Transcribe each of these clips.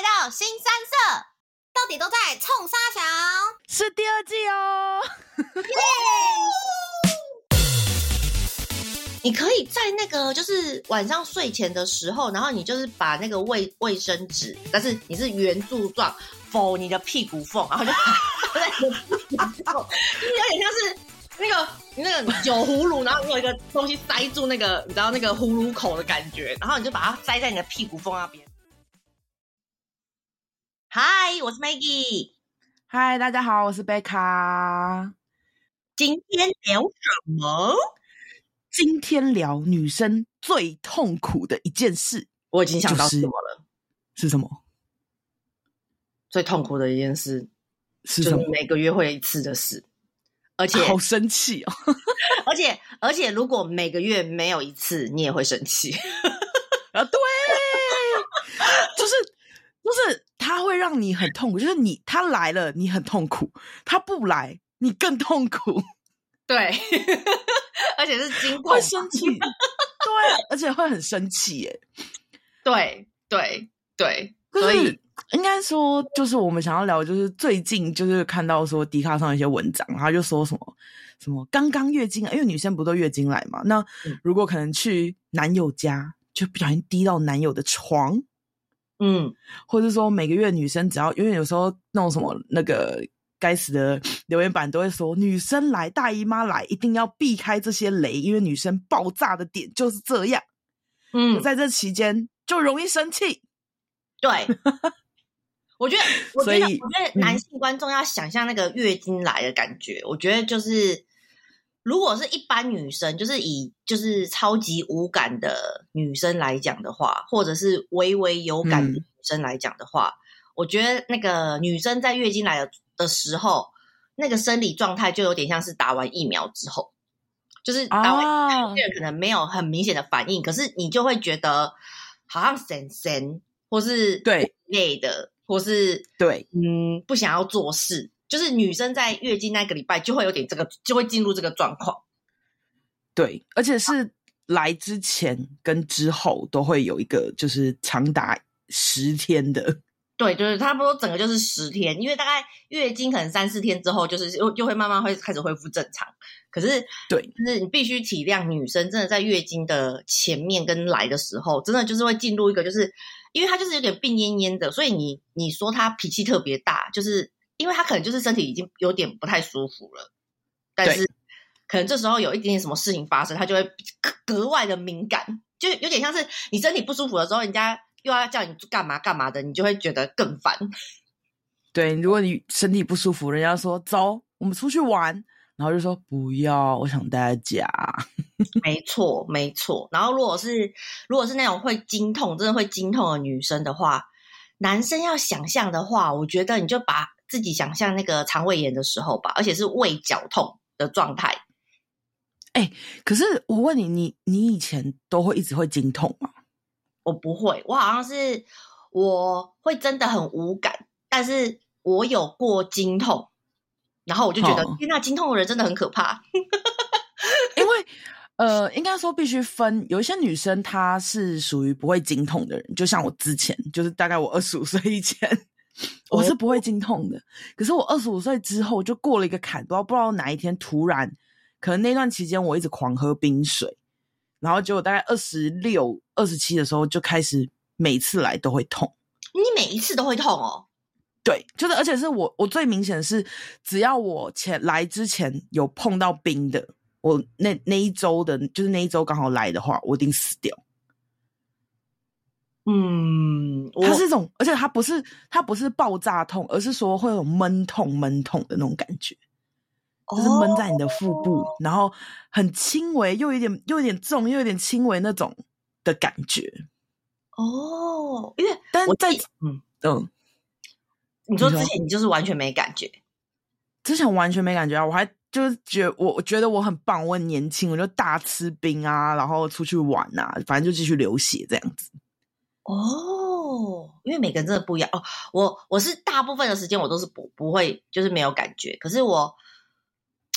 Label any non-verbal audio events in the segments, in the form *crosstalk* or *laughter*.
来到新三色，到底都在冲沙墙？是第二季哦。你可以在那个就是晚上睡前的时候，然后你就是把那个卫卫生纸，但是你是圆柱状，否你的屁股缝，然后就就 *laughs* 有点像是那个那个酒葫芦，然后你有一个东西塞住那个，你知道那个葫芦口的感觉，然后你就把它塞在你的屁股缝那边。嗨，我是 Maggie。嗨，大家好，我是贝卡。今天聊什么？今天聊女生最痛苦的一件事。我已经想到什么了？是什么？最痛苦的一件事是什么？就是每个月会一次的事，而且好生气哦！而 *laughs* 且而且，如果每个月没有一次，你也会生气啊！对，就是就是。他会让你很痛苦，就是你他来了你很痛苦，他不来你更痛苦，对，*laughs* 而且是经过，会生气，对，而且会很生气耶，对对对，所以应该说就是我们想要聊，就是最近就是看到说迪卡上一些文章，他就说什么什么刚刚月经，因为女生不都月经来嘛，那如果可能去男友家，就不小心滴到男友的床。嗯，或者说每个月女生只要，因为有时候那种什么那个该死的留言板都会说，女生来大姨妈来一定要避开这些雷，因为女生爆炸的点就是这样。嗯，在这期间就容易生气。对，*laughs* 我觉得，我觉得，我觉得男性观众要想象那个月经来的感觉，嗯、我觉得就是。如果是一般女生，就是以就是超级无感的女生来讲的话，或者是微微有感的女生来讲的话，嗯、我觉得那个女生在月经来的的时候，那个生理状态就有点像是打完疫苗之后，就是打完疫苗可能没有很明显的反应，啊、可是你就会觉得好像神神，或是对。累的，或是对。嗯不想要做事。就是女生在月经那个礼拜就会有点这个，就会进入这个状况。对，而且是来之前跟之后都会有一个，就是长达十天的。对，就是差不多整个就是十天，因为大概月经可能三四天之后，就是又又会慢慢会开始恢复正常。可是，对，就是你必须体谅女生，真的在月经的前面跟来的时候，真的就是会进入一个，就是因为她就是有点病恹恹的，所以你你说她脾气特别大，就是。因为他可能就是身体已经有点不太舒服了，但是可能这时候有一点点什么事情发生，他就会格外的敏感，就有点像是你身体不舒服的时候，人家又要叫你干嘛干嘛的，你就会觉得更烦。*laughs* 对，如果你身体不舒服，人家说走，我们出去玩，然后就说不要，我想待在家。没错，没错。然后如果是如果是那种会经痛，真的会经痛的女生的话，男生要想象的话，我觉得你就把。自己想象那个肠胃炎的时候吧，而且是胃绞痛的状态。哎、欸，可是我问你，你你以前都会一直会经痛吗？我不会，我好像是我会真的很无感，但是我有过经痛，然后我就觉得，天哪，经痛的人真的很可怕。因为呃，应该说必须分，有一些女生她是属于不会经痛的人，就像我之前，就是大概我二十五岁以前。我是不会经痛的，可是我二十五岁之后就过了一个坎，不知道不知道哪一天突然，可能那段期间我一直狂喝冰水，然后结果大概二十六、二十七的时候就开始每次来都会痛。你每一次都会痛哦？对，就是而且是我我最明显的是，只要我前来之前有碰到冰的，我那那一周的，就是那一周刚好来的话，我一定死掉。嗯，它是一种，而且它不是它不是爆炸痛，而是说会有闷痛闷痛的那种感觉，就是闷在你的腹部，哦、然后很轻微，又有点又有点重，又有点轻微那种的感觉。哦，因为但我在嗯嗯，你说之前你就是完全没感觉，之前完全没感觉啊，我还就是觉我我觉得我很棒，我很年轻，我就大吃冰啊，然后出去玩啊，反正就继续流血这样子。哦，因为每个人真的不一样哦。我我是大部分的时间我都是不不会，就是没有感觉。可是我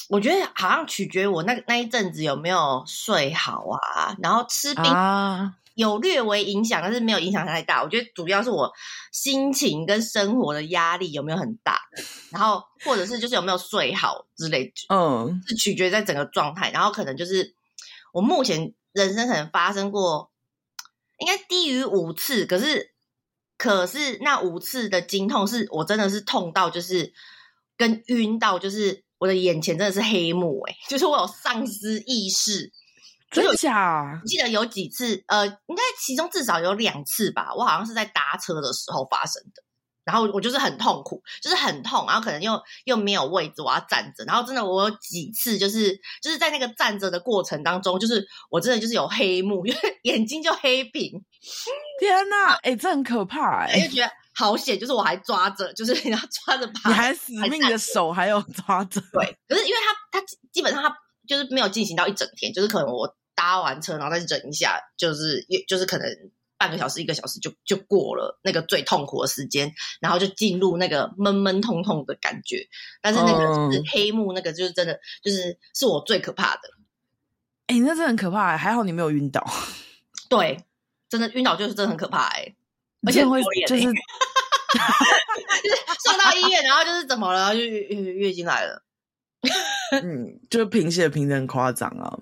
我觉得好像取决于我那那一阵子有没有睡好啊，然后吃冰啊，有略微影响，但是没有影响太大。我觉得主要是我心情跟生活的压力有没有很大，然后或者是就是有没有睡好之类的，嗯，是取决于在整个状态。然后可能就是我目前人生可能发生过，应该低于五次，可是可是那五次的经痛是我真的是痛到就是跟晕到，就是我的眼前真的是黑幕，欸，诶就是我有丧失意识。真的假？记得有几次，呃，应该其中至少有两次吧。我好像是在搭车的时候发生的，然后我就是很痛苦，就是很痛，然后可能又又没有位置，我要站着。然后真的，我有几次就是就是在那个站着的过程当中，就是我真的就是有黑幕，因 *laughs* 为眼睛就黑屏。天哪，哎、欸，这很可怕哎、欸！就觉得好险，就是我还抓着，就是你 *laughs* 要抓着，你还死命的手还有抓着。对，可是因为他他基本上他就是没有进行到一整天，就是可能我。搭完车，然后再忍一下，就是就是可能半个小时、一个小时就就过了那个最痛苦的时间，然后就进入那个闷闷痛痛的感觉。但是那个是黑幕，那个就是真的，就是是我最可怕的。哎、欸，那真的很可怕、欸，还好你没有晕倒。*laughs* 对，真的晕倒就是真的很可怕哎、欸，而且会就是 *laughs* 就是送到医院，然后就是怎么了？就月月月经来了。嗯，就是贫血贫的很夸张啊。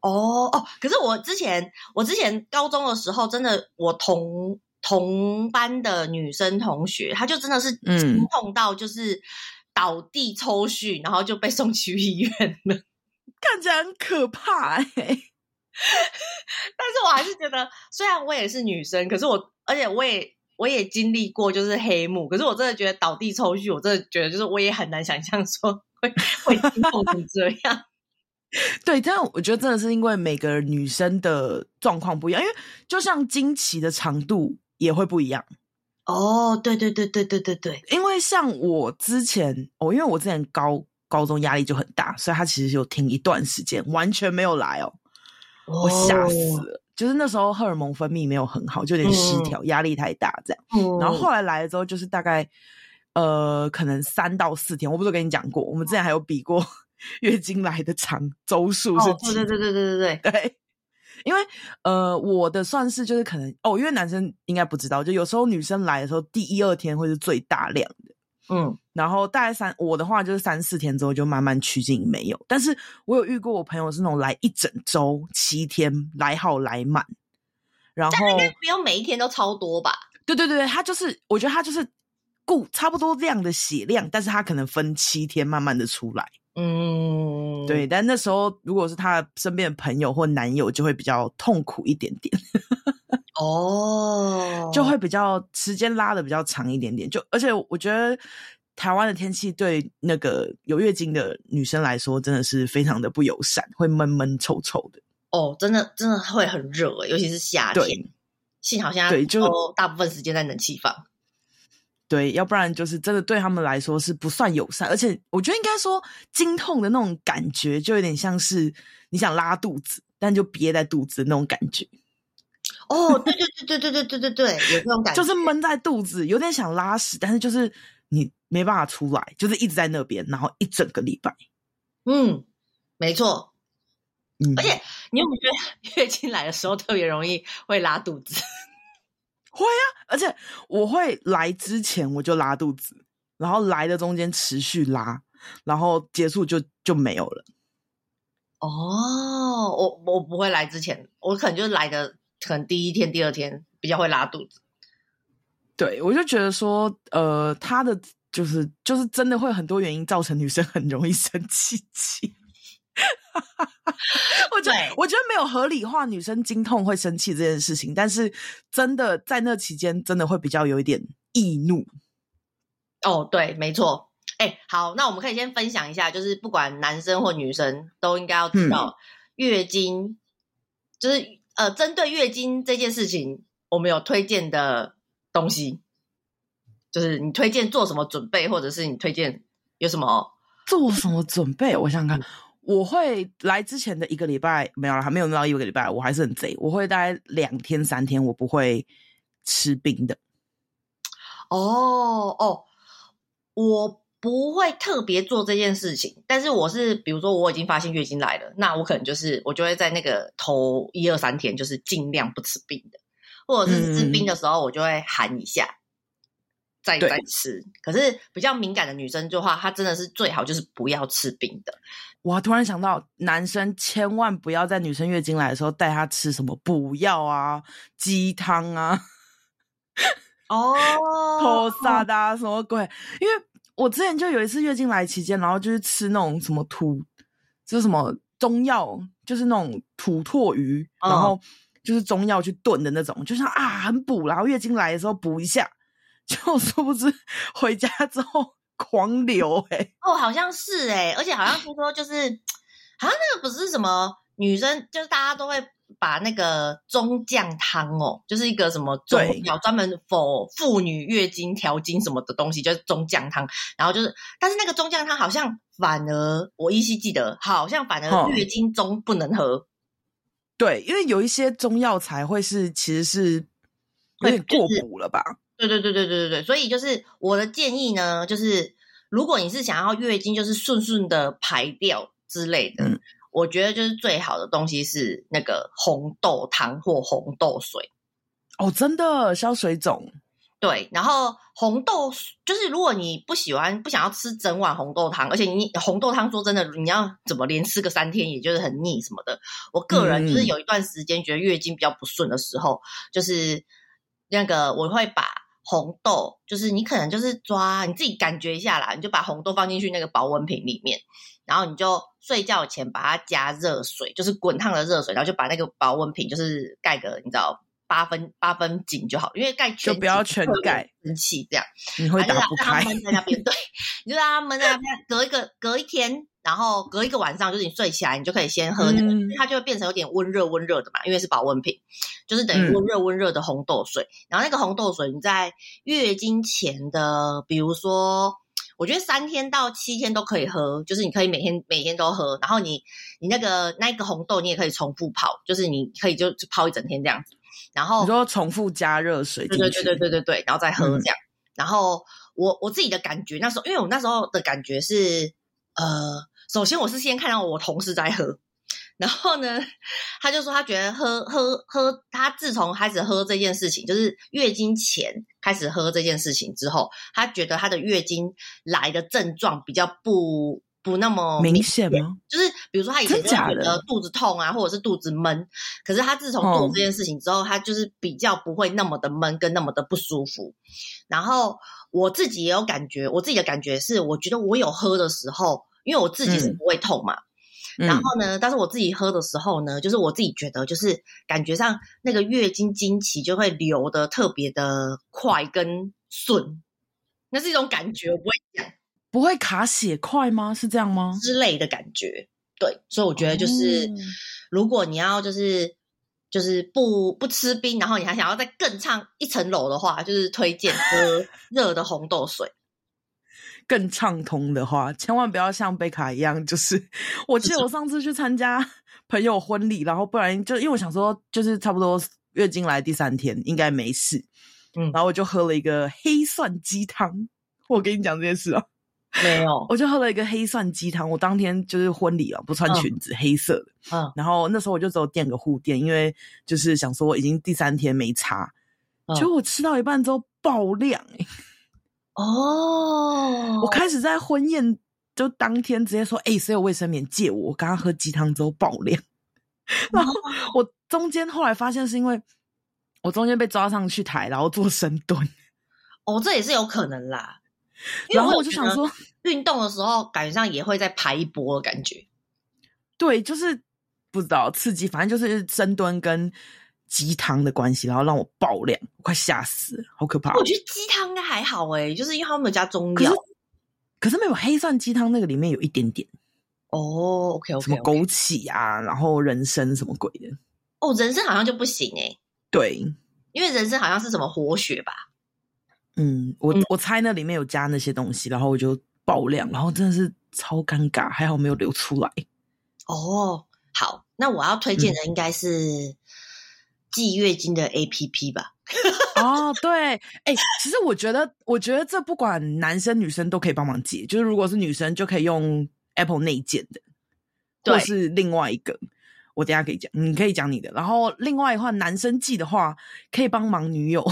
哦哦，可是我之前我之前高中的时候，真的我同同班的女生同学，她就真的是惊痛到就是倒地抽搐，然后就被送去医院了，*laughs* 看起来很可怕哎、欸。*laughs* 但是我还是觉得，虽然我也是女生，可是我而且我也我也经历过就是黑幕，可是我真的觉得倒地抽搐，我真的觉得就是我也很难想象说会 *laughs* 会惊痛成这样。*laughs* 对，但我觉得真的是因为每个女生的状况不一样，因为就像经期的长度也会不一样。哦，对对对对对对对，因为像我之前，哦，因为我之前高高中压力就很大，所以他其实有停一段时间，完全没有来哦，哦我吓死了。就是那时候荷尔蒙分泌没有很好，就有点失调，压、嗯、力太大这样。嗯、然后后来来了之后，就是大概呃，可能三到四天，我不是跟你讲过，我们之前还有比过。月经来的长周数是几？对对对对对对对对，*laughs* 因为呃，我的算是就是可能哦，因为男生应该不知道，就有时候女生来的时候，第一二天会是最大量的，嗯，然后大概三我的话就是三四天之后就慢慢趋近没有，但是我有遇过我朋友是那种来一整周七天来好来满，然后不用每一天都超多吧？对对对，他就是我觉得他就是顾差不多量的血量，但是他可能分七天慢慢的出来。嗯，对，但那时候如果是他身边的朋友或男友，就会比较痛苦一点点。*laughs* 哦，就会比较时间拉的比较长一点点。就而且我觉得台湾的天气对那个有月经的女生来说，真的是非常的不友善，会闷闷臭臭的。哦，真的真的会很热，尤其是夏天。对，幸好现在对，就大部分时间在冷气房。对，要不然就是真的对他们来说是不算友善，而且我觉得应该说经痛的那种感觉，就有点像是你想拉肚子，但就憋在肚子的那种感觉。哦，对对对对对对对对对，有这种感觉，就是闷在肚子，有点想拉屎，但是就是你没办法出来，就是一直在那边，然后一整个礼拜。嗯，没错。嗯，而且你有没有觉得 *laughs* 月经来的时候特别容易会拉肚子？会啊，而且我会来之前我就拉肚子，然后来的中间持续拉，然后结束就就没有了。哦，我我不会来之前，我可能就是来的，可能第一天、第二天比较会拉肚子。对，我就觉得说，呃，他的就是就是真的会很多原因造成女生很容易生气气。*laughs* 我觉得，我觉得没有合理化女生经痛会生气这件事情，但是真的在那期间，真的会比较有一点易怒。哦，对，没错。哎，好，那我们可以先分享一下，就是不管男生或女生都应该要知道，月经、嗯、就是呃，针对月经这件事情，我们有推荐的东西，就是你推荐做什么准备，或者是你推荐有什么做什么准备？我想想看。我会来之前的一个礼拜没有了，还没有到一个礼拜，我还是很贼。我会大概两天三天，我不会吃冰的。哦哦，我不会特别做这件事情，但是我是比如说我已经发现月经来了，那我可能就是我就会在那个头一二三天就是尽量不吃冰的，或者是吃冰的时候我就会喊一下，嗯、再再吃。可是比较敏感的女生的话，她真的是最好就是不要吃冰的。我突然想到，男生千万不要在女生月经来的时候带她吃什么补药啊、鸡汤啊、*laughs* 哦、头沙的什么鬼，因为。我之前就有一次月经来期间，然后就是吃那种什么土，就是什么中药，就是那种土魠鱼，然后就是中药去炖的那种，就像啊很补，然后月经来的时候补一下，就殊不知回家之后狂流哎、欸，哦好像是哎、欸，而且好像听说就是好像那个不是什么女生，就是大家都会。把那个中将汤哦，就是一个什么中药专门 for 妇女月经调经什么的东西，就是中将汤。然后就是，但是那个中将汤好像反而我依稀记得，好像反而月经中不能喝。对，因为有一些中药材会是其实是有点过补了吧？对对对对对对对。所以就是我的建议呢，就是如果你是想要月经就是顺顺的排掉之类的。嗯我觉得就是最好的东西是那个红豆汤或红豆水哦，真的消水肿。对，然后红豆就是如果你不喜欢不想要吃整碗红豆汤，而且你红豆汤说真的，你要怎么连吃个三天，也就是很腻什么的。我个人就是有一段时间觉得月经比较不顺的时候，嗯、就是那个我会把红豆，就是你可能就是抓你自己感觉一下啦，你就把红豆放进去那个保温瓶里面。然后你就睡觉前把它加热水，就是滚烫的热水，然后就把那个保温瓶就是盖个你知道八分八分紧就好，因为盖全就不要全盖，生气这样你会打不开。闷在那边，对，你就让他闷在那边，隔一个隔一天，然后隔一个晚上，就是你睡起来，你就可以先喝那个，嗯、它就会变成有点温热温热的嘛，因为是保温瓶，就是等于温热温热的红豆水。嗯、然后那个红豆水你在月经前的，比如说。我觉得三天到七天都可以喝，就是你可以每天每天都喝，然后你你那个那个红豆你也可以重复泡，就是你可以就就泡一整天这样子。然后你说重复加热水，对对对对对对对，然后再喝这样。嗯、然后我我自己的感觉那时候，因为我那时候的感觉是，呃，首先我是先看到我同事在喝。然后呢，他就说他觉得喝喝喝，他自从开始喝这件事情，就是月经前开始喝这件事情之后，他觉得他的月经来的症状比较不不那么明显，吗？就是比如说他以前就觉得肚子痛啊，或者是肚子闷，可是他自从做这件事情之后，哦、他就是比较不会那么的闷跟那么的不舒服。然后我自己也有感觉，我自己的感觉是，我觉得我有喝的时候，因为我自己是不会痛嘛。嗯然后呢，但是我自己喝的时候呢，就是我自己觉得，就是感觉上那个月经经期就会流的特别的快跟顺，那是一种感觉，我不会讲，不会卡血块吗？是这样吗？之类的感觉，对，所以我觉得就是，哦、如果你要就是就是不不吃冰，然后你还想要再更上一层楼的话，就是推荐喝热的红豆水。更畅通的话，千万不要像贝卡一样。就是 *laughs* 我记得我上次去参加朋友婚礼，然后不然就因为我想说，就是差不多月经来第三天应该没事，嗯，然后我就喝了一个黑蒜鸡汤。我跟你讲这件事啊，*laughs* 没有，我就喝了一个黑蒜鸡汤。我当天就是婚礼啊，不穿裙子，嗯、黑色的，嗯，然后那时候我就只有垫个护垫，因为就是想说已经第三天没擦，嗯、结果我吃到一半之后爆量、*laughs* 欸哦，oh, 我开始在婚宴就当天直接说，哎、欸，谁有卫生棉借我？我刚刚喝鸡汤之后爆量，*laughs* 然后我中间后来发现是因为我中间被抓上去台，然后做深蹲。哦，oh, 这也是有可能啦。然后我就想说，运动的时候感觉上也会再排一波的感觉。对，就是不知道刺激，反正就是深蹲跟。鸡汤的关系，然后让我爆量，我快吓死了，好可怕！我觉得鸡汤应该还好诶，就是因为他们有加中药，可是没有黑蒜鸡汤那个里面有一点点哦。OK OK，什么枸杞啊，然后人参什么鬼的？哦，人参好像就不行诶。对，因为人参好像是什么活血吧？嗯，我我猜那里面有加那些东西，然后我就爆量，然后真的是超尴尬，还好没有流出来。哦，好，那我要推荐的应该是。记月经的 APP 吧，*laughs* 哦，对，哎、欸，其实我觉得，我觉得这不管男生女生都可以帮忙记，就是如果是女生就可以用 Apple 内建的，或是另外一个，我等一下可以讲，你可以讲你的。然后另外的话，男生记的话可以帮忙女友，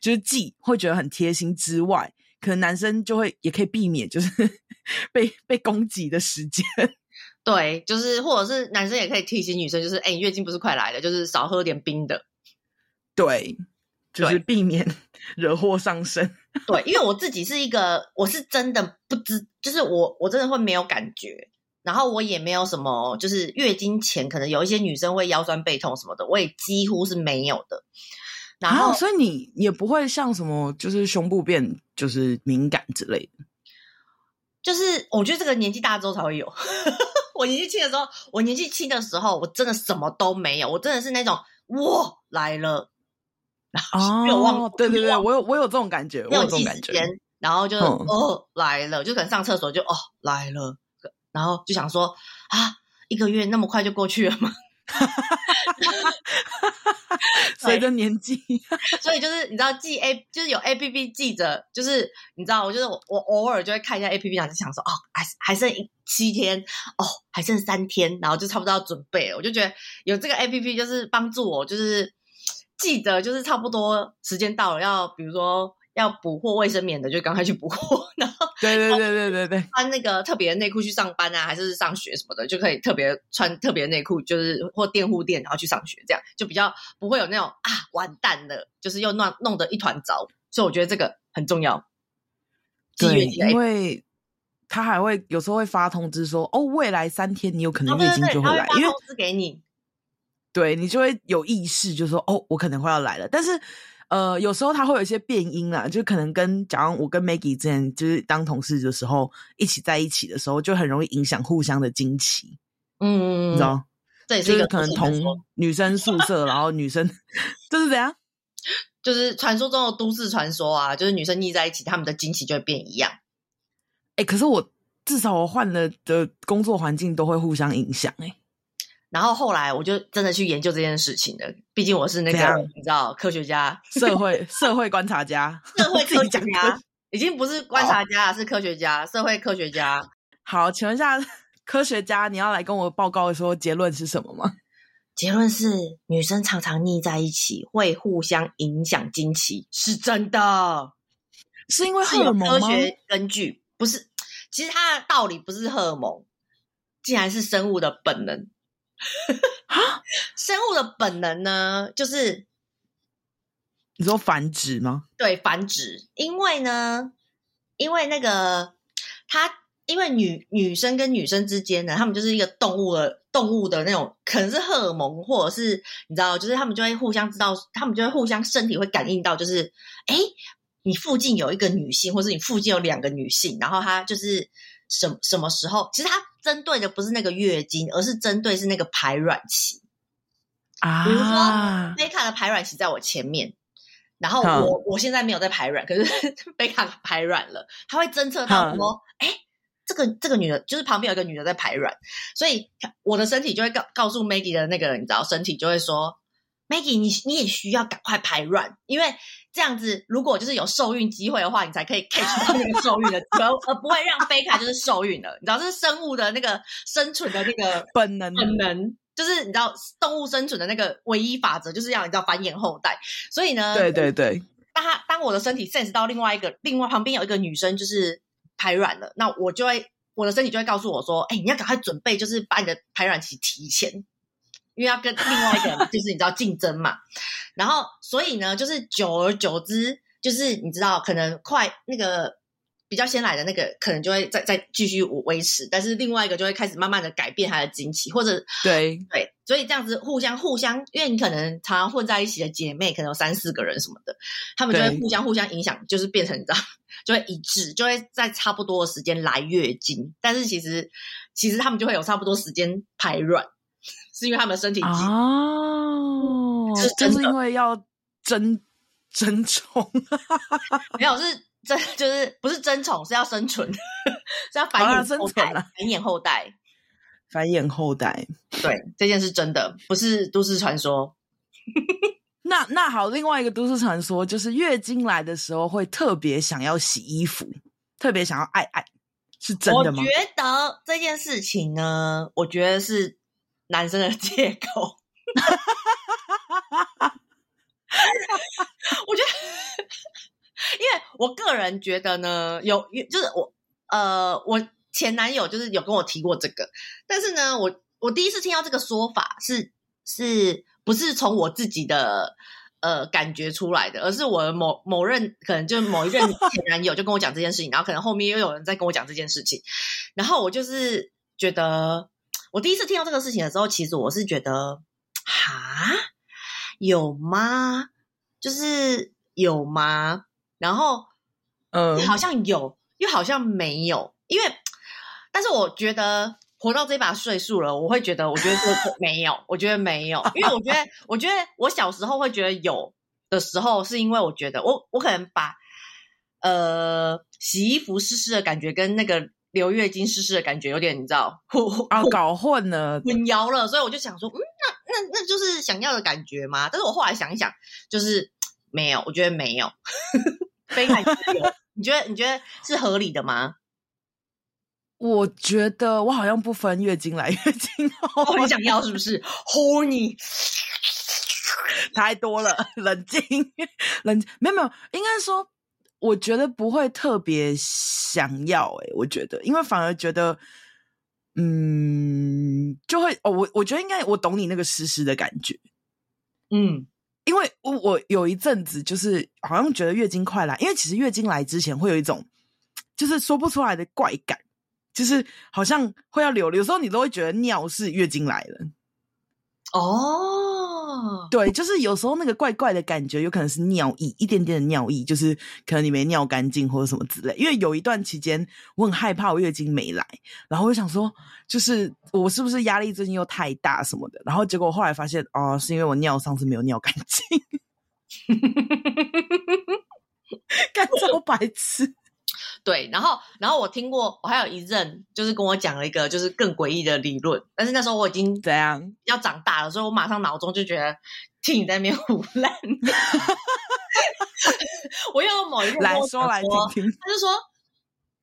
就是记会觉得很贴心之外，可能男生就会也可以避免就是 *laughs* 被被攻击的时间。*laughs* 对，就是或者是男生也可以提醒女生，就是哎，你月经不是快来了，就是少喝点冰的。对，就是避免 *laughs* 惹祸上身。对，因为我自己是一个，我是真的不知，就是我我真的会没有感觉，然后我也没有什么，就是月经前可能有一些女生会腰酸背痛什么的，我也几乎是没有的。然后，啊、所以你也不会像什么，就是胸部变就是敏感之类的。就是我觉得这个年纪大之后才会有。*laughs* 我年纪轻的时候，我年纪轻的时候，我真的什么都没有，我真的是那种哇来了。哦，有忘对对对，我有我有这种感觉，我有这种感觉。然后就、嗯、哦来了，就可能上厕所就哦来了，然后就想说啊，一个月那么快就过去了吗？*laughs* 随着年纪，*laughs* 所以就是你知道记 A 就是有 A P P 记着，就是你知道，我就是我我偶尔就会看一下 A P P，然后就想说哦，还还剩一七天哦，还剩三天，然后就差不多要准备了。我就觉得有这个 A P P 就是帮助我，就是记得就是差不多时间到了，要比如说。要补货卫生棉的，就赶快去补货。*laughs* 对对对对对对，穿那个特别的内裤去上班啊，还是上学什么的，就可以特别穿特别的内裤，就是或垫护垫，然后去上学，这样就比较不会有那种啊完蛋了，就是又弄弄得一团糟。所以我觉得这个很重要。对，因为他还会有时候会发通知说，哦，未来三天你有可能月经就会来，因为通知给你，对你就会有意识，就说哦，我可能会要来了，但是。呃，有时候他会有一些变音啦，就可能跟假如我跟 Maggie 之前就是当同事的时候，一起在一起的时候，就很容易影响互相的惊奇。嗯，你知道？这也是一个、就是、可能同女生宿舍，然后女生这是怎样？*laughs* 就是传说中的都市传说啊，就是女生腻在一起，她们的惊奇就会变一样。哎、欸，可是我至少我换了的工作环境都会互相影响哎、欸。然后后来我就真的去研究这件事情了，毕竟我是那个你知道科学家、社会社会观察家、*laughs* 社会科学家，已经不是观察家了，是科学家、社会科学家。好，请问一下科学家，你要来跟我报告说结论是什么吗？结论是女生常常腻在一起会互相影响经期，是真的，是因为荷尔蒙吗？科学根据不是，其实它的道理不是荷尔蒙，竟然是生物的本能。啊，*laughs* 生物的本能呢，就是你说繁殖吗？对，繁殖。因为呢，因为那个它，因为女女生跟女生之间呢，他们就是一个动物的动物的那种，可能是荷尔蒙，或者是你知道，就是他们就会互相知道，他们就会互相身体会感应到，就是哎，你附近有一个女性，或是你附近有两个女性，然后她就是什什么时候，其实她。针对的不是那个月经，而是针对是那个排卵期啊。比如说，贝卡的排卵期在我前面，然后我、嗯、我现在没有在排卵，可是 *laughs* 贝卡排卵了，他会侦测到说，哎、嗯，这个这个女的，就是旁边有一个女的在排卵，所以我的身体就会告告诉 Maggie 的那个，你知道，身体就会说，Maggie，你你也需要赶快排卵，因为。这样子，如果就是有受孕机会的话，你才可以 catch 到那个受孕的机会，而不会让贝卡就是受孕了。你知道，这是生物的那个生存的那个 *laughs* 本能，本能就是你知道动物生存的那个唯一法则，就是要你知道繁衍后代。所以呢，对对对，当他当我的身体 sense 到另外一个另外旁边有一个女生就是排卵了，那我就会我的身体就会告诉我说，哎，你要赶快准备，就是把你的排卵期提前。因为要跟另外一个人，*laughs* 就是你知道竞争嘛，然后所以呢，就是久而久之，就是你知道，可能快那个比较先来的那个，可能就会再再继续维持，但是另外一个就会开始慢慢的改变他的经期，或者对。对，所以这样子互相互相，因为你可能常常混在一起的姐妹，可能有三四个人什么的，他们就会互相互相影响，就是变成你知道，*laughs* 就会一致，就会在差不多的时间来月经，但是其实其实他们就会有差不多时间排卵。是因为他们的身体哦，是就是因为要争争宠，*laughs* 没有是争，就是不是争宠，是要生存，是要繁衍后代，繁衍后代，繁衍后代。对，这件是真的不是都市传说。*laughs* 那那好，另外一个都市传说就是月经来的时候会特别想要洗衣服，特别想要爱爱，是真的吗？我觉得这件事情呢，我觉得是男生的借口。我觉得，因为我个人觉得呢，有就是我呃，我前男友就是有跟我提过这个，但是呢，我我第一次听到这个说法是是不是从我自己的呃感觉出来的，而是我某某任可能就是某一任前男友就跟我讲这件事情，然后可能后面又有人在跟我讲这件事情，然后我就是觉得，我第一次听到这个事情的时候，其实我是觉得，哈，有吗？就是有吗？然后，嗯，好像有，又好像没有，因为，但是我觉得活到这把岁数了，我会觉得，我觉得这没有，我觉得没有，因为我觉得，我觉得我小时候会觉得有的时候，是因为我觉得我我可能把呃洗衣服湿湿的感觉跟那个流月经湿湿的感觉有点，你知道，啊，搞混了，混淆了，所以我就想说，嗯，那那那就是想要的感觉吗？但是我后来想一想，就是。没有，我觉得没有。*laughs* 非常有，*laughs* 你觉得你觉得是合理的吗？我觉得我好像不分月经来月经后，很想要是不是？Horny 太多了，冷静，冷静，没有没有，应该说，我觉得不会特别想要、欸。我觉得，因为反而觉得，嗯，就会哦，我我觉得应该，我懂你那个湿湿的感觉，嗯。因为我我有一阵子就是好像觉得月经快来，因为其实月经来之前会有一种就是说不出来的怪感，就是好像会要流，有时候你都会觉得尿是月经来了。哦，对，就是有时候那个怪怪的感觉，有可能是尿意，一点点的尿意，就是可能你没尿干净或者什么之类。因为有一段期间我很害怕我月经没来，然后我想说，就是我是不是压力最近又太大什么的？然后结果后来发现，哦，是因为我尿上次没有尿干净，*laughs* 干超白痴。对，然后，然后我听过，我还有一任就是跟我讲了一个就是更诡异的理论，但是那时候我已经怎样要长大了，所以我马上脑中就觉得听你在那边胡乱。*laughs* 我又有某一个来说来听听，他就说，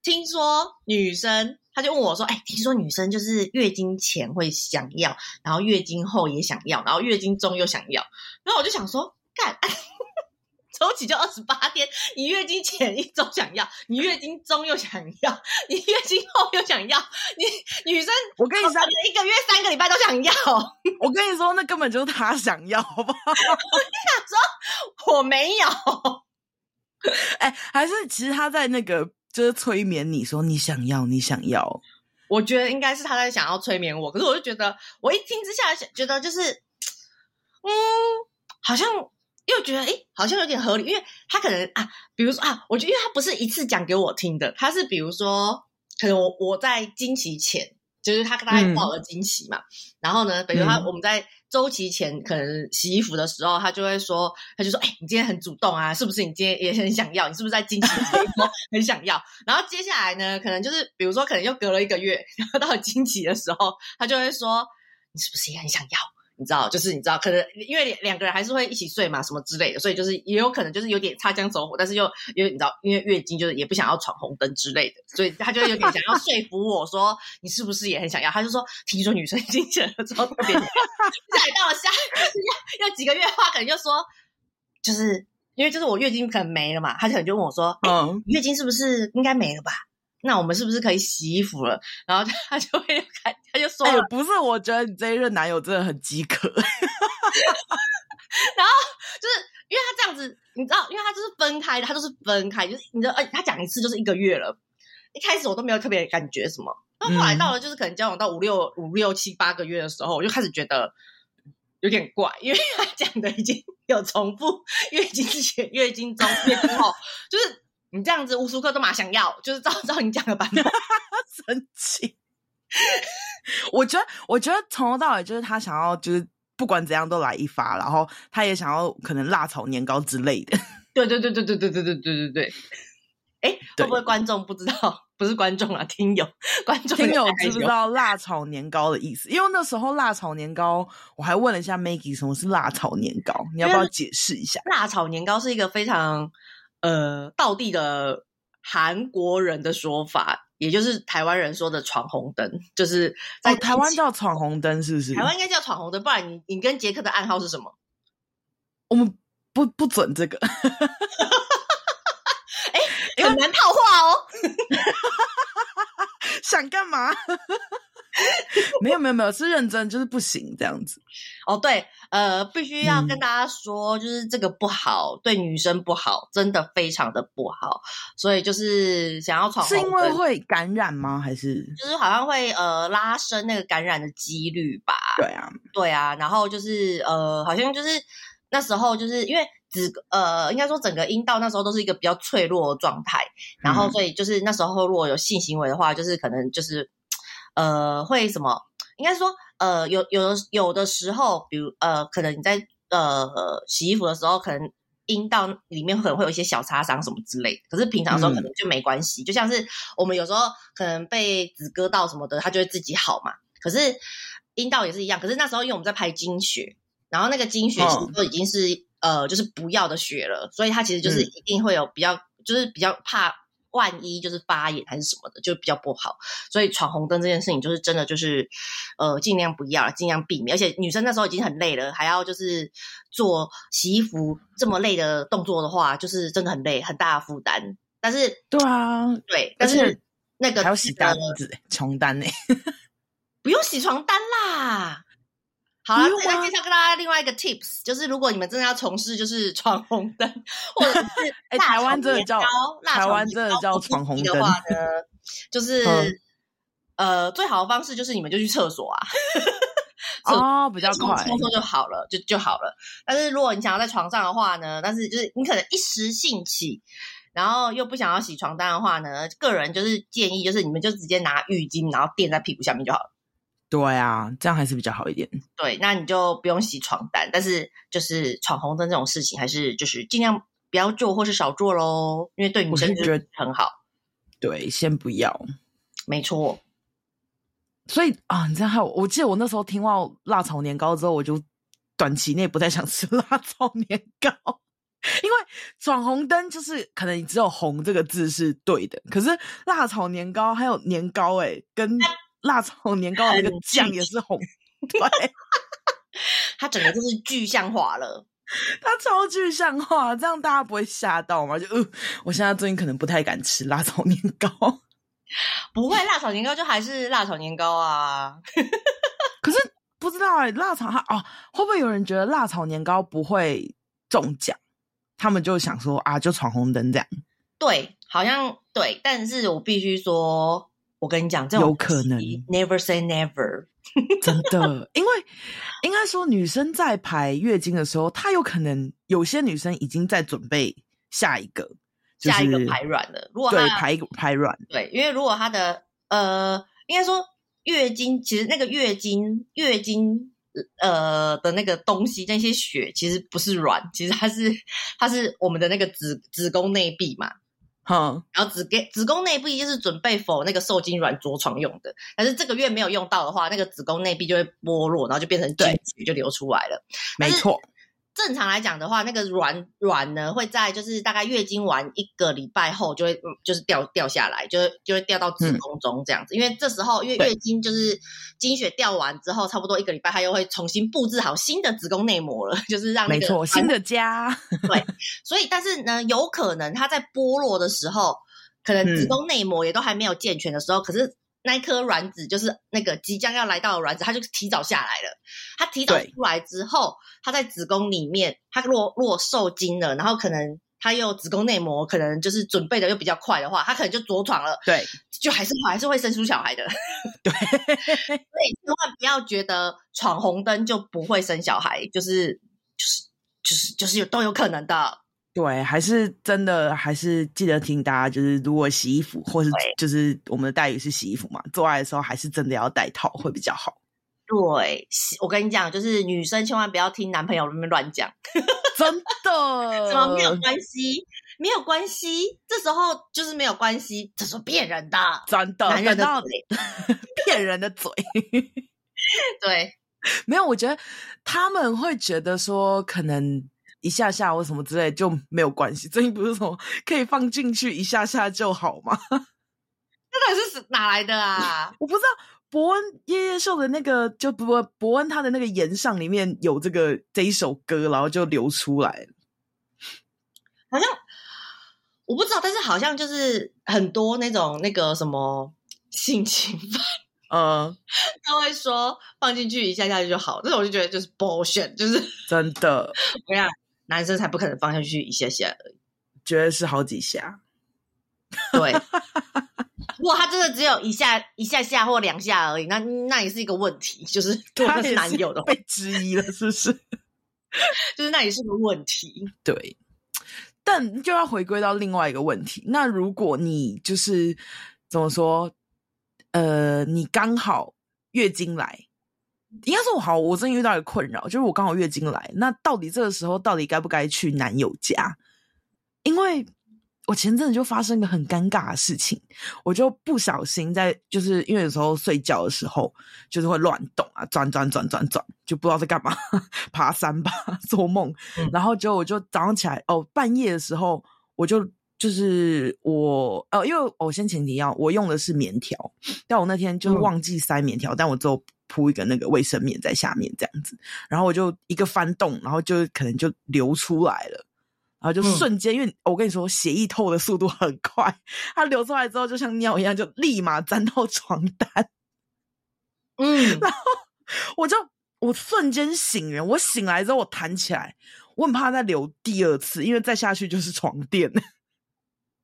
听说女生，他就问我说，哎，听说女生就是月经前会想要，然后月经后也想要，然后月经中又想要，然后我就想说，干。周期就二十八天，你月经前一周想要，你月经中又想要，你月经后又想要，你女生，我跟你说，一个月三个礼拜都想要。*laughs* 我跟你说，那根本就是他想要，好不好？*laughs* 我想说我没有。*laughs* 哎、欸，还是其实他在那个就是催眠你说你想要，你想要。我觉得应该是他在想要催眠我，可是我就觉得，我一听之下觉得就是，嗯，好像。又觉得诶，好像有点合理，因为他可能啊，比如说啊，我觉得因为他不是一次讲给我听的，他是比如说，可能我我在经期前，就是他大概报了惊喜嘛，嗯、然后呢，比如他我们在周期前可能洗衣服的时候，他就会说，他就说，哎，你今天很主动啊，是不是？你今天也很想要？你是不是在惊喜前很想要？然后接下来呢，可能就是比如说，可能又隔了一个月，然后到了经期的时候，他就会说，你是不是也很想要？你知道，就是你知道，可能因为两个人还是会一起睡嘛，什么之类的，所以就是也有可能就是有点擦枪走火，但是又因为你知道，因为月经就是也不想要闯红灯之类的，所以他就有点想要说服我说，你是不是也很想要？他就说，听说女生经前了之后特别，*laughs* 再到了下要要几个月的话，可能就说，就是因为就是我月经可能没了嘛，他可能就问我说，嗯，月经是不是应该没了吧？那我们是不是可以洗衣服了？然后他就会开，他就说：“哎，不是，我觉得你这一任男友真的很饥渴。*laughs* ”然后就是因为他这样子，你知道，因为他就是分开的，他就是分开，就是你知道，哎，他讲一次就是一个月了。一开始我都没有特别感觉什么，那后来到了就是可能交往到五六五六七八个月的时候，我就开始觉得有点怪，因为他讲的已经有重复月经前、月经中、月经后，就是。你这样子无时无刻都马想要，就是照 *laughs* 照你讲的版本，*laughs* 神奇。我觉得，我觉得从头到尾就是他想要，就是不管怎样都来一发，然后他也想要可能辣炒年糕之类的。对对对对对对对对对对对。哎，会不会观众不知道？不是观众啊，听友，观众听友知不知道辣炒年糕的意思？因为那时候辣炒年糕，我还问了一下 Maggie 什么是辣炒年糕，你要不要解释一下？辣炒年糕是一个非常呃道地的韩国人的说法，也就是台湾人说的闯红灯，就是在、哦、台湾叫闯红灯，是不是？台湾应该叫闯红灯，不然你你跟杰克的暗号是什么？我们不不准这个。*laughs* 很难套话哦，想干嘛？*laughs* 没有没有没有，是认真，就是不行这样子。哦，对，呃，必须要跟大家说，嗯、就是这个不好，对女生不好，真的非常的不好。所以就是想要闯是因为会感染吗？还是就是好像会呃拉伸那个感染的几率吧？对啊，对啊，然后就是呃，好像就是那时候就是因为。子呃，应该说整个阴道那时候都是一个比较脆弱的状态，然后所以就是那时候如果有性行为的话，就是可能就是呃会什么，应该说呃有有的有的时候，比如呃可能你在呃洗衣服的时候，可能阴道里面可能会有一些小擦伤什么之类的，可是平常的时候可能就没关系，嗯、就像是我们有时候可能被子割到什么的，它就会自己好嘛。可是阴道也是一样，可是那时候因为我们在拍经血，然后那个经血其实都已经是。嗯呃，就是不要的血了，所以它其实就是一定会有比较，嗯、就是比较怕万一就是发炎还是什么的，就比较不好。所以闯红灯这件事情就是真的就是，呃，尽量不要，尽量避免。而且女生那时候已经很累了，还要就是做洗衣服这么累的动作的话，就是真的很累，很大的负担。但是，对啊，对，但是那个还要洗单子、床单呢，*laughs* 不用洗床单啦。好了，再介绍跟大家另外一个 tips，就是如果你们真的要从事就是闯红灯，*laughs* 或者是哎、欸，台湾真的叫台湾真的叫闯红灯的话呢，就是、嗯、呃，最好的方式就是你们就去厕所啊，哦，*laughs* 比较快，冲冲就好了，就就好了。但是如果你想要在床上的话呢，但是就是你可能一时兴起，然后又不想要洗床单的话呢，个人就是建议就是你们就直接拿浴巾，然后垫在屁股下面就好了。对啊，这样还是比较好一点。对，那你就不用洗床单，但是就是闯红灯这种事情，还是就是尽量不要做或是少做喽，因为对女生觉得很好。对，先不要。没错。所以啊，你知道，我记得我那时候听到辣炒年糕之后，我就短期内不太想吃 *laughs* 辣炒年糕，因为闯红灯就是可能你只有“红”这个字是对的，可是辣炒年糕还有年糕哎、欸，跟。辣炒 *laughs* 年糕的那个酱也是红，*laughs* 对，*laughs* 它整个就是具象化了，它超具象化，这样大家不会吓到吗？就呃，我现在最近可能不太敢吃辣炒年糕，不会，辣炒年糕就还是辣炒年糕啊。可是不知道哎、欸，辣炒它哦，会不会有人觉得辣炒年糕不会中奖？他们就想说啊，就闯红灯这样。对，好像对，但是我必须说。我跟你讲，这种有可能，never say never，*laughs* 真的，因为应该说女生在排月经的时候，她有可能有些女生已经在准备下一个，就是、下一个排卵了。如果对排排卵，对，因为如果她的呃，应该说月经，其实那个月经月经呃的那个东西，那些血其实不是卵，其实它是它是我们的那个子子宫内壁嘛。嗯，然后子给子宫内壁就是准备 for 那个受精卵着床用的，但是这个月没有用到的话，那个子宫内壁就会剥落，然后就变成精血就流出来了。没错。正常来讲的话，那个卵卵呢会在就是大概月经完一个礼拜后就会就是掉掉下来，就会就会掉到子宫中这样子。嗯、因为这时候因为月经就是经血掉完之后，差不多一个礼拜，它又会重新布置好新的子宫内膜了，*laughs* 就是让那个没错新的家。*laughs* 对，所以但是呢，有可能它在剥落的时候，可能子宫内膜也都还没有健全的时候，嗯、可是。那一颗卵子就是那个即将要来到的卵子，它就提早下来了。它提早出来之后，它在子宫里面，它若若受精了，然后可能它又子宫内膜可能就是准备的又比较快的话，它可能就着床了。对，就还是还是会生出小孩的。*laughs* 对，*laughs* 所以千万不要觉得闯红灯就不会生小孩，就是就是就是就是有都有可能的。对，还是真的，还是记得听大家，就是如果洗衣服，或是就是我们的待遇是洗衣服嘛，做爱的时候还是真的要戴套会比较好。对，我跟你讲，就是女生千万不要听男朋友那边乱讲，*laughs* 真的，怎么没有关系，没有关系，这时候就是没有关系，这是骗人的，真的，男人的嘴，*laughs* 骗人的嘴，*laughs* 对，没有，我觉得他们会觉得说，可能一下下或什么之类就没有关系，*laughs* 最近不是什么可以放进去一下下就好吗？那到底是哪来的啊？*laughs* 我不知道。伯恩夜夜秀的那个，就不伯恩他的那个岩上里面有这个这一首歌，然后就流出来了。好像我不知道，但是好像就是很多那种那个什么性侵犯，嗯，*laughs* 他会说放进去一下下去就好，这种我就觉得就是 bullshit，就是真的。我想男生才不可能放下去一下下而已，觉得是好几下。对。*laughs* 如果他真的只有一下一下下或两下而已，那那也是一个问题，就是 *laughs* 他是男友的被质疑了，是不是？*laughs* 就是那也是个问题。对，但就要回归到另外一个问题。那如果你就是怎么说？呃，你刚好月经来，应该说我好，我真的遇到一个困扰，就是我刚好月经来，那到底这个时候到底该不该去男友家？因为。我前阵子就发生一个很尴尬的事情，我就不小心在，就是因为有时候睡觉的时候就是会乱动啊，转转转转转，就不知道在干嘛，*laughs* 爬山吧，做梦，嗯、然后就我就早上起来哦，半夜的时候我就就是我呃，因为我先前提要我用的是棉条，但我那天就是忘记塞棉条，嗯、但我只有铺一个那个卫生棉在下面这样子，然后我就一个翻动，然后就可能就流出来了。然后就瞬间，嗯、因为我跟你说，血液透的速度很快，它流出来之后就像尿一样，就立马沾到床单。嗯，*laughs* 然后我就我瞬间醒了，我醒来之后我弹起来，我很怕再流第二次，因为再下去就是床垫。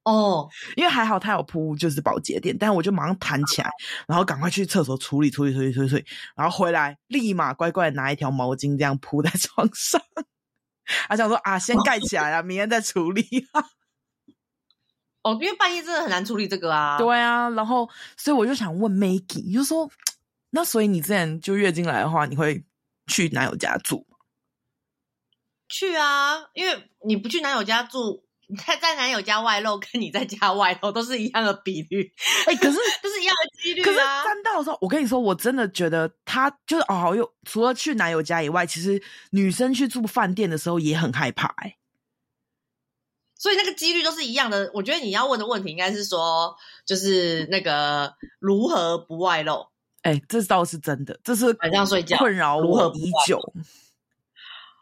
哦，因为还好他有铺就是保洁垫，但我就马上弹起来，然后赶快去厕所处理处理处理处理然后回来立马乖乖拿一条毛巾这样铺在 *laughs* 床上。他想说啊，先盖起来啊，明天再处理啊。*laughs* 哦，因为半夜真的很难处理这个啊。对啊，然后所以我就想问 Maggie，就说那所以你之前就月经来的话，你会去男友家住吗？去啊，因为你不去男友家住。他在男友家外露，跟你在家外露都是一样的比率，哎、欸，可是 *laughs* 就是一样的几率啊。可是沾到的时候，我跟你说，我真的觉得他就是哦，有除了去男友家以外，其实女生去住饭店的时候也很害怕哎、欸。所以那个几率都是一样的。我觉得你要问的问题应该是说，就是那个如何不外露？哎、欸，这倒是真的，这是晚上睡觉困扰我已久。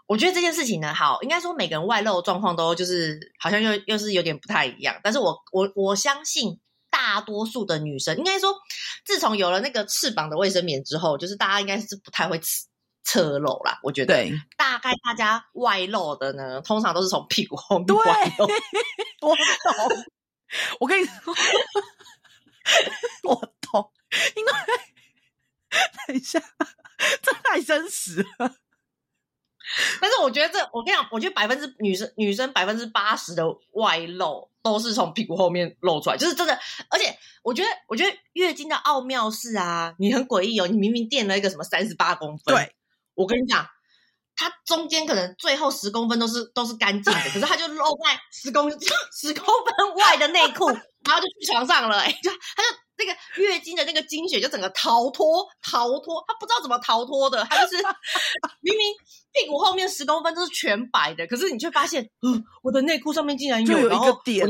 我觉得这件事情呢，好，应该说每个人外露状况都就是好像又又是有点不太一样。但是我我我相信大多数的女生，应该说自从有了那个翅膀的卫生棉之后，就是大家应该是不太会侧漏啦。我觉得，对，大概大家外露的呢，通常都是从屁股后面外露。*laughs* 我懂，我跟你说，我懂，因为等一下，这太真实了。*laughs* 但是我觉得这，我跟你讲，我觉得百分之女生女生百分之八十的外露都是从屁股后面露出来，就是真的。而且我觉得，我觉得月经的奥妙是啊，你很诡异哦，你明明垫了一个什么三十八公分，对，我跟你讲，它中间可能最后十公分都是都是干净的，*laughs* 可是它就露在十公十公分外的内裤，然后就去床上了，哎，就它就。那个月经的那个经血就整个逃脱逃脱，他不知道怎么逃脱的，他就是 *laughs* 明明屁股后面十公分都是全白的，可是你却发现，嗯，我的内裤上面竟然有，有一个点，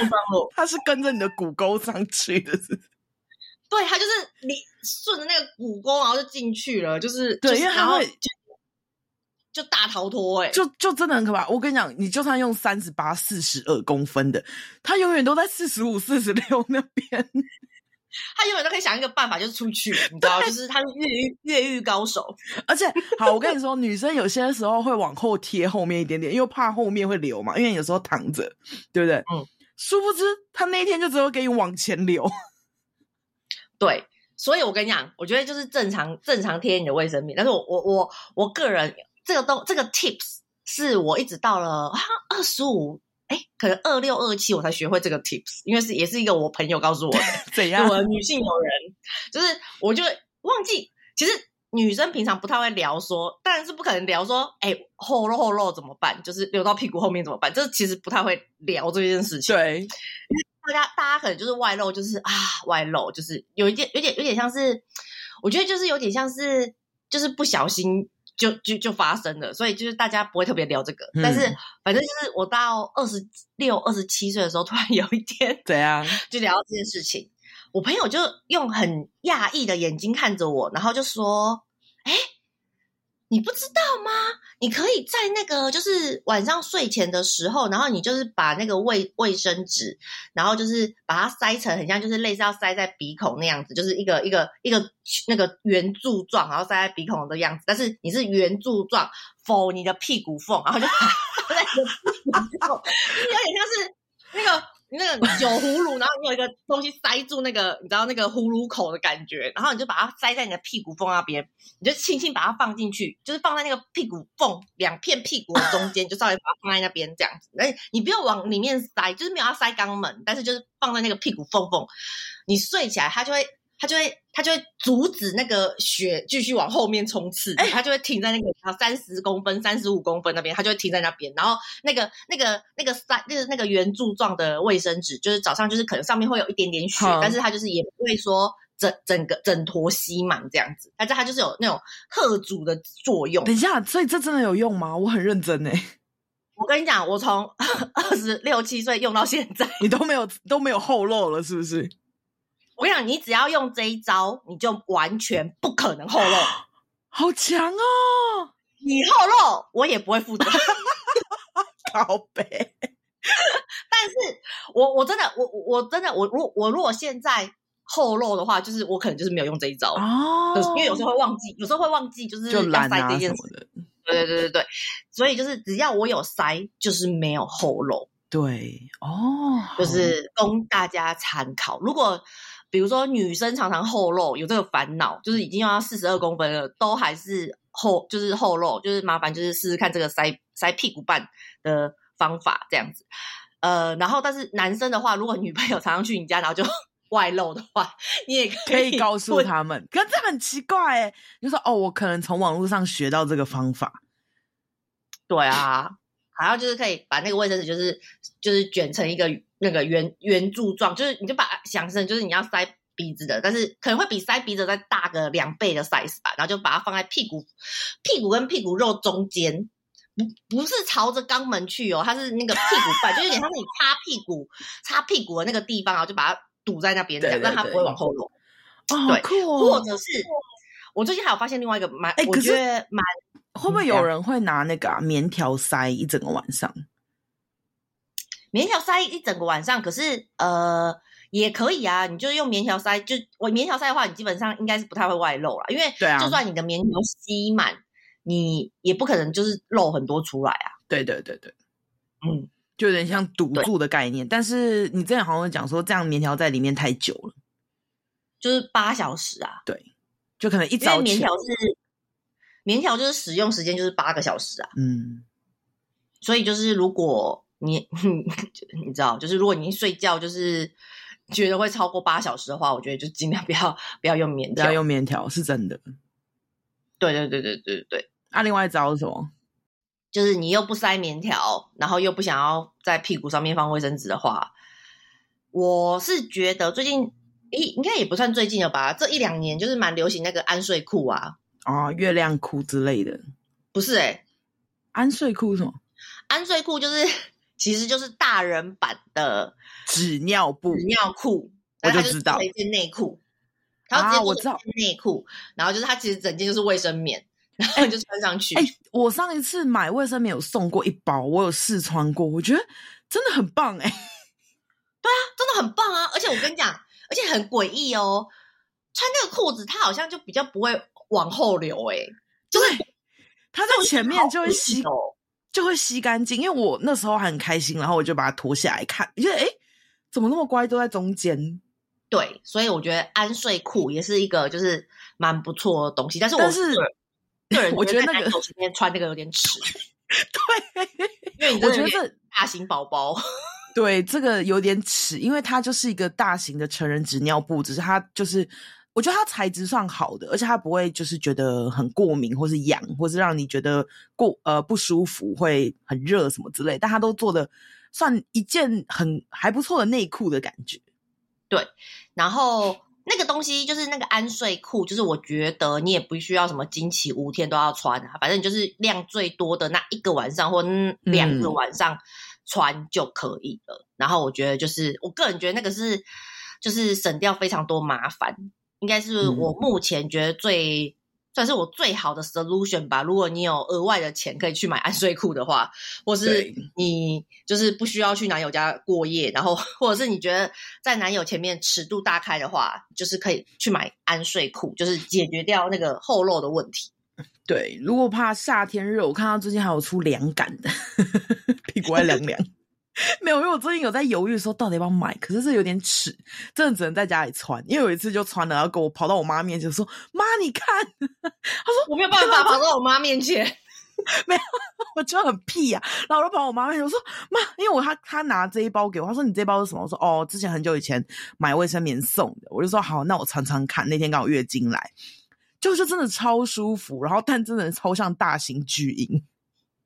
*laughs* 它是跟着你的骨沟上去的，是？*laughs* 对，它就是你顺着那个骨沟，然后就进去了，就是对，就是、因为它会就，大逃脱、欸，哎，就就真的很可怕。我跟你讲，你就算用三十八、四十二公分的，它永远都在四十五、四十六那边。他永远都可以想一个办法，就是出去，你知道，就是他是越狱越狱高手。而且，好，我跟你说，女生有些时候会往后贴后面一点点，因为怕后面会流嘛。因为有时候躺着，对不对？嗯。殊不知，他那一天就只有给你往前流。*laughs* 对，所以我跟你讲，我觉得就是正常正常贴你的卫生棉。但是我我我我个人这个东这个 tips 是我一直到了啊二十五。哎，可能二六二七我才学会这个 tips，因为是也是一个我朋友告诉我的。*laughs* 怎样？我的女性友人，就是我就忘记，其实女生平常不太会聊说，当然是不可能聊说，哎、欸，后漏后漏怎么办？就是流到屁股后面怎么办？这其实不太会聊这件事情。对，大家大家可能就是外露，就是啊，外露，就是有一点，有点，有点像是，我觉得就是有点像是，就是不小心就就就发生了，所以就是大家不会特别聊这个。嗯、但是反正就是我到二十六、二十七岁的时候，突然有一天，对啊，就聊到这件事情。我朋友就用很讶异的眼睛看着我，然后就说：“哎，你不知道吗？你可以在那个就是晚上睡前的时候，然后你就是把那个卫卫生纸，然后就是把它塞成很像就是类似要塞在鼻孔那样子，就是一个一个一个那个圆柱状，然后塞在鼻孔的样子。但是你是圆柱状，for 你的屁股缝，然后就 *laughs* 在你的屁股缝，就 *laughs* 是有点像是那个。”那个酒葫芦，然后你有一个东西塞住那个，你知道那个葫芦口的感觉，然后你就把它塞在你的屁股缝那边，你就轻轻把它放进去，就是放在那个屁股缝两片屁股的中间，就稍微把它放在那边这样子。哎，你不要往里面塞，就是没有要塞肛门，但是就是放在那个屁股缝缝，你睡起来它就会。它就会，它就会阻止那个血继续往后面冲刺，它就会停在那个三十公分、三十五公分那边，它就会停在那边。然后那个、那个、那个三，就是那个圆柱状的卫生纸，就是早上就是可能上面会有一点点血，但是它就是也不会说整整个整坨吸满这样子，但是它就是有那种贺阻的作用。等一下，所以这真的有用吗？我很认真诶。我跟你讲，我从 *laughs* 二十六七岁用到现在，你都没有都没有后漏了，是不是？我跟你讲，你只要用这一招，你就完全不可能后漏，*gasps* 好强哦！你后漏，我也不会负责。宝贝，但是我我真的，我我真的，我如我如果现在后漏的话，就是我可能就是没有用这一招哦，因为有时候会忘记，有时候会忘记，就是要塞这件事的。对对对对对，所以就是只要我有塞，就是没有后漏。对哦，就是供大家参考。如果比如说，女生常常后漏，有这个烦恼，就是已经要四十二公分了，都还是后，就是后漏，就是麻烦，就是试试看这个塞塞屁股瓣的方法这样子。呃，然后但是男生的话，如果女朋友常常去你家，然后就 *laughs* 外露的话，你也可以，可以告诉他们。可是这很奇怪哎，就说哦，我可能从网络上学到这个方法。对啊，还要就是可以把那个卫生纸，就是就是卷成一个。那个圆圆柱状，就是你就把它想成就是你要塞鼻子的，但是可能会比塞鼻子再大个两倍的 size 吧，然后就把它放在屁股屁股跟屁股肉中间，不不是朝着肛门去哦，它是那个屁股瓣，就有点像是你擦屁股擦屁股的那个地方，然后就把它堵在那边，这样让它不会往后落。哦，对，酷哦。或者是我最近还有发现另外一个蛮，欸、我觉得蛮会不会有人会拿那个、啊、棉条塞一整个晚上？棉条塞一整个晚上，可是呃也可以啊，你就用棉条塞，就我棉条塞的话，你基本上应该是不太会外露啦，因为就算你的棉条吸满，啊、你也不可能就是漏很多出来啊。对对对对，嗯，就有点像堵住的概念。但是你之前好像讲说，这样棉条在里面太久了，就是八小时啊。对，就可能一早棉条是棉条就是使用时间就是八个小时啊。嗯，所以就是如果。你 *laughs* 你知道，就是如果你一睡觉就是觉得会超过八小时的话，我觉得就尽量不要不要用棉条，不要用棉条是真的。对对对对对对。那、啊、另外一招是什么？就是你又不塞棉条，然后又不想要在屁股上面放卫生纸的话，我是觉得最近，诶，应该也不算最近了吧？这一两年就是蛮流行那个安睡裤啊，哦，月亮裤之类的。不是哎、欸、安睡裤是什么？安睡裤就是。其实就是大人版的纸尿布、纸尿裤，我就知道一件内裤，啊，我知道内裤，然后就是它其实整件就是卫生棉，然后你就穿上去。哎、欸欸，我上一次买卫生棉有送过一包，我有试穿过，我觉得真的很棒哎、欸。对啊，真的很棒啊！而且我跟你讲，而且很诡异哦，穿那个裤子它好像就比较不会往后流哎、对，它在前面就会吸。就会吸干净，因为我那时候还很开心，然后我就把它脱下来看，觉得哎怎么那么乖，都在中间。对，所以我觉得安睡裤也是一个就是蛮不错的东西，但是我是个人，我觉得那个今天穿那个有点耻。*laughs* 对，因为我觉得大型宝宝，*laughs* 对这个有点耻，因为它就是一个大型的成人纸尿布，只是它就是我觉得它材质算好的，而且它不会就是觉得很过敏，或是痒，或是让你觉得过呃不舒服，会很热什么之类。但它都做的算一件很还不错的内裤的感觉。对，然后那个东西就是那个安睡裤，就是我觉得你也不需要什么经期五天都要穿啊，反正就是量最多的那一个晚上或两个晚上穿就可以了。嗯、然后我觉得就是我个人觉得那个是就是省掉非常多麻烦，应该是我目前觉得最。嗯算是我最好的 solution 吧。如果你有额外的钱可以去买安睡裤的话，或是你就是不需要去男友家过夜，然后或者是你觉得在男友前面尺度大开的话，就是可以去买安睡裤，就是解决掉那个后漏的问题。对，如果怕夏天热，我看到最近还有出凉感的，*laughs* 屁股还凉凉。*laughs* 没有，因为我最近有在犹豫说到底要不要买，可是这有点尺，真的只能在家里穿。因为有一次就穿了，然后跟我跑到我妈面前说：“妈，你看。”她说：“我没有办法跑到我妈面前。*laughs* ”没有，我觉得很屁呀、啊。然后我就跑我妈面前，我说：“妈，因为我他他拿这一包给我，她说你这一包是什么？”我说：“哦，之前很久以前买卫生棉送的。”我就说：“好，那我穿穿看。”那天刚好月经来，就是真的超舒服，然后但真的超像大型巨婴。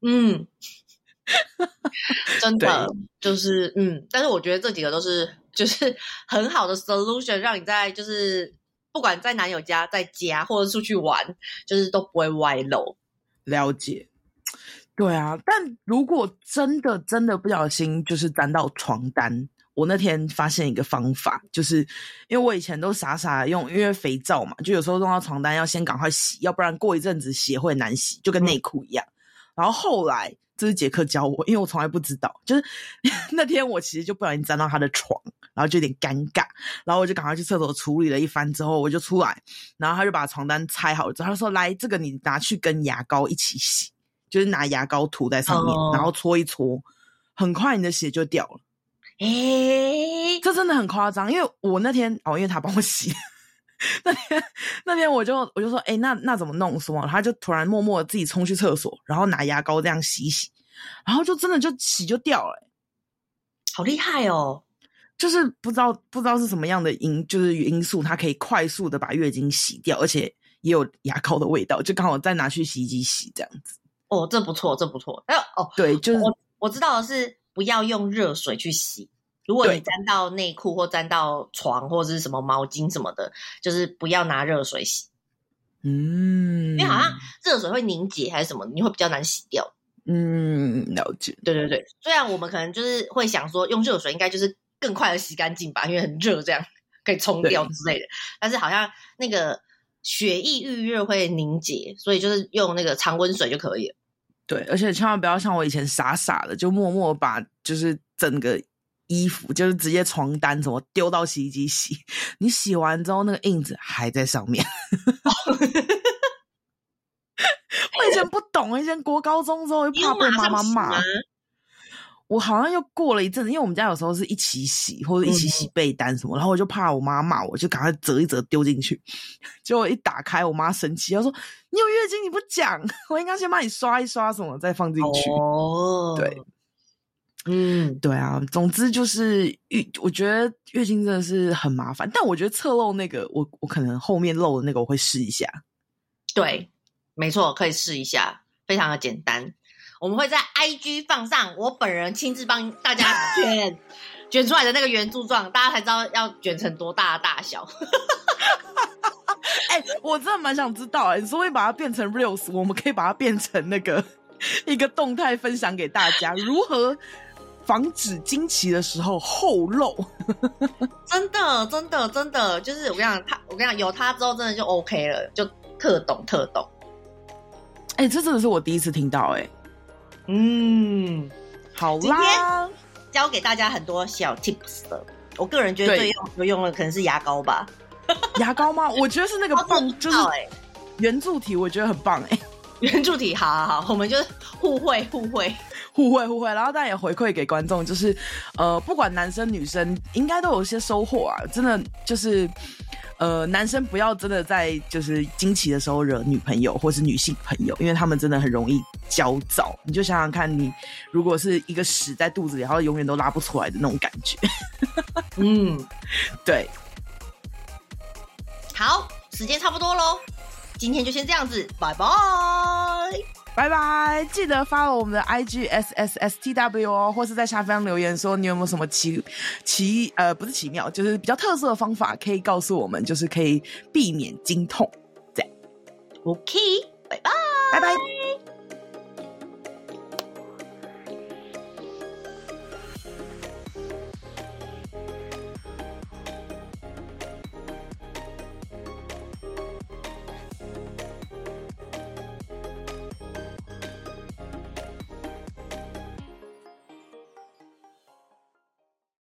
嗯。*laughs* 真的就是嗯，但是我觉得这几个都是就是 *laughs* 很好的 solution，让你在就是不管在男友家、在家或者出去玩，就是都不会歪漏。了解，对啊。但如果真的真的不小心就是沾到床单，我那天发现一个方法，就是因为我以前都傻傻的用，因为肥皂嘛，就有时候弄到床单要先赶快洗，要不然过一阵子洗会难洗，就跟内裤一样。嗯、然后后来。这是杰克教我，因为我从来不知道。就是 *laughs* 那天我其实就不小心沾到他的床，然后就有点尴尬，然后我就赶快去厕所处理了一番之后，我就出来，然后他就把床单拆好了之后，他说：“来，这个你拿去跟牙膏一起洗，就是拿牙膏涂在上面，哦、然后搓一搓，很快你的血就掉了。”诶，这真的很夸张，因为我那天哦，因为他帮我洗。*laughs* 那天，那天我就我就说，哎、欸，那那怎么弄？什么？他就突然默默的自己冲去厕所，然后拿牙膏这样洗洗，然后就真的就洗就掉了，好厉害哦！就是不知道不知道是什么样的因，就是因素，它可以快速的把月经洗掉，而且也有牙膏的味道，就刚好再拿去洗衣机洗这样子。哦，这不错，这不错。哎，哦，对，就是我我知道的是不要用热水去洗。如果你沾到内裤或沾到床或者是什么毛巾什么的，就是不要拿热水洗。嗯，因为好像热水会凝结还是什么，你会比较难洗掉。嗯，了解。对对对，虽然我们可能就是会想说用热水应该就是更快的洗干净吧，因为很热，这样可以冲掉之类的。但是好像那个血液遇热会凝结，所以就是用那个常温水就可以了。对，而且千万不要像我以前傻傻的就默默把就是整个。衣服就是直接床单什么丢到洗衣机洗，你洗完之后那个印子还在上面。*laughs* 我以前不懂，以前国高中之后又怕被妈妈骂。我好像又过了一阵子，因为我们家有时候是一起洗或者一起洗被单什么，嗯、然后我就怕我妈骂我，就赶快折一折丢进去。结果一打开，我妈生气，她说：“你有月经你不讲，我应该先帮你刷一刷什么再放进去。”哦，对。嗯，对啊，总之就是月，我觉得月经真的是很麻烦。但我觉得侧漏那个，我我可能后面漏的那个我会试一下。对，没错，可以试一下，非常的简单。我们会在 IG 放上我本人亲自帮大家 *laughs* 卷卷出来的那个圆柱状，大家才知道要卷成多大的大小。*laughs* 哎、欸，我真的蛮想知道、欸，哎，你说会把它变成 reels，我们可以把它变成那个 *laughs* 一个动态分享给大家，如何？防止经期的时候后漏，*laughs* 真的，真的，真的，就是我跟你讲，他，我跟你讲，有他之后，真的就 OK 了，就特懂特懂。哎、欸，这真的是我第一次听到、欸，哎，嗯，好啦，教给大家很多小 tips 的。我个人觉得最有用的可能是牙膏吧。*laughs* 牙膏吗？我觉得是那个 *laughs* 棒，就是哎，圆柱体，我觉得很棒、欸，哎，圆柱体，好好好，我们就互惠互惠。互惠互惠，然后但也回馈给观众，就是，呃，不管男生女生，应该都有一些收获啊！真的就是，呃，男生不要真的在就是惊奇的时候惹女朋友或是女性朋友，因为他们真的很容易焦躁。你就想想看，你如果是一个屎在肚子里，然后永远都拉不出来的那种感觉。*laughs* 嗯，对。好，时间差不多喽，今天就先这样子，拜拜，拜拜！记得 follow 我们的 IG S S S T W 哦，或是在下方留言说你有没有什么奇奇呃不是奇妙，就是比较特色的方法可以告诉我们，就是可以避免经痛这样。OK，拜拜，拜拜。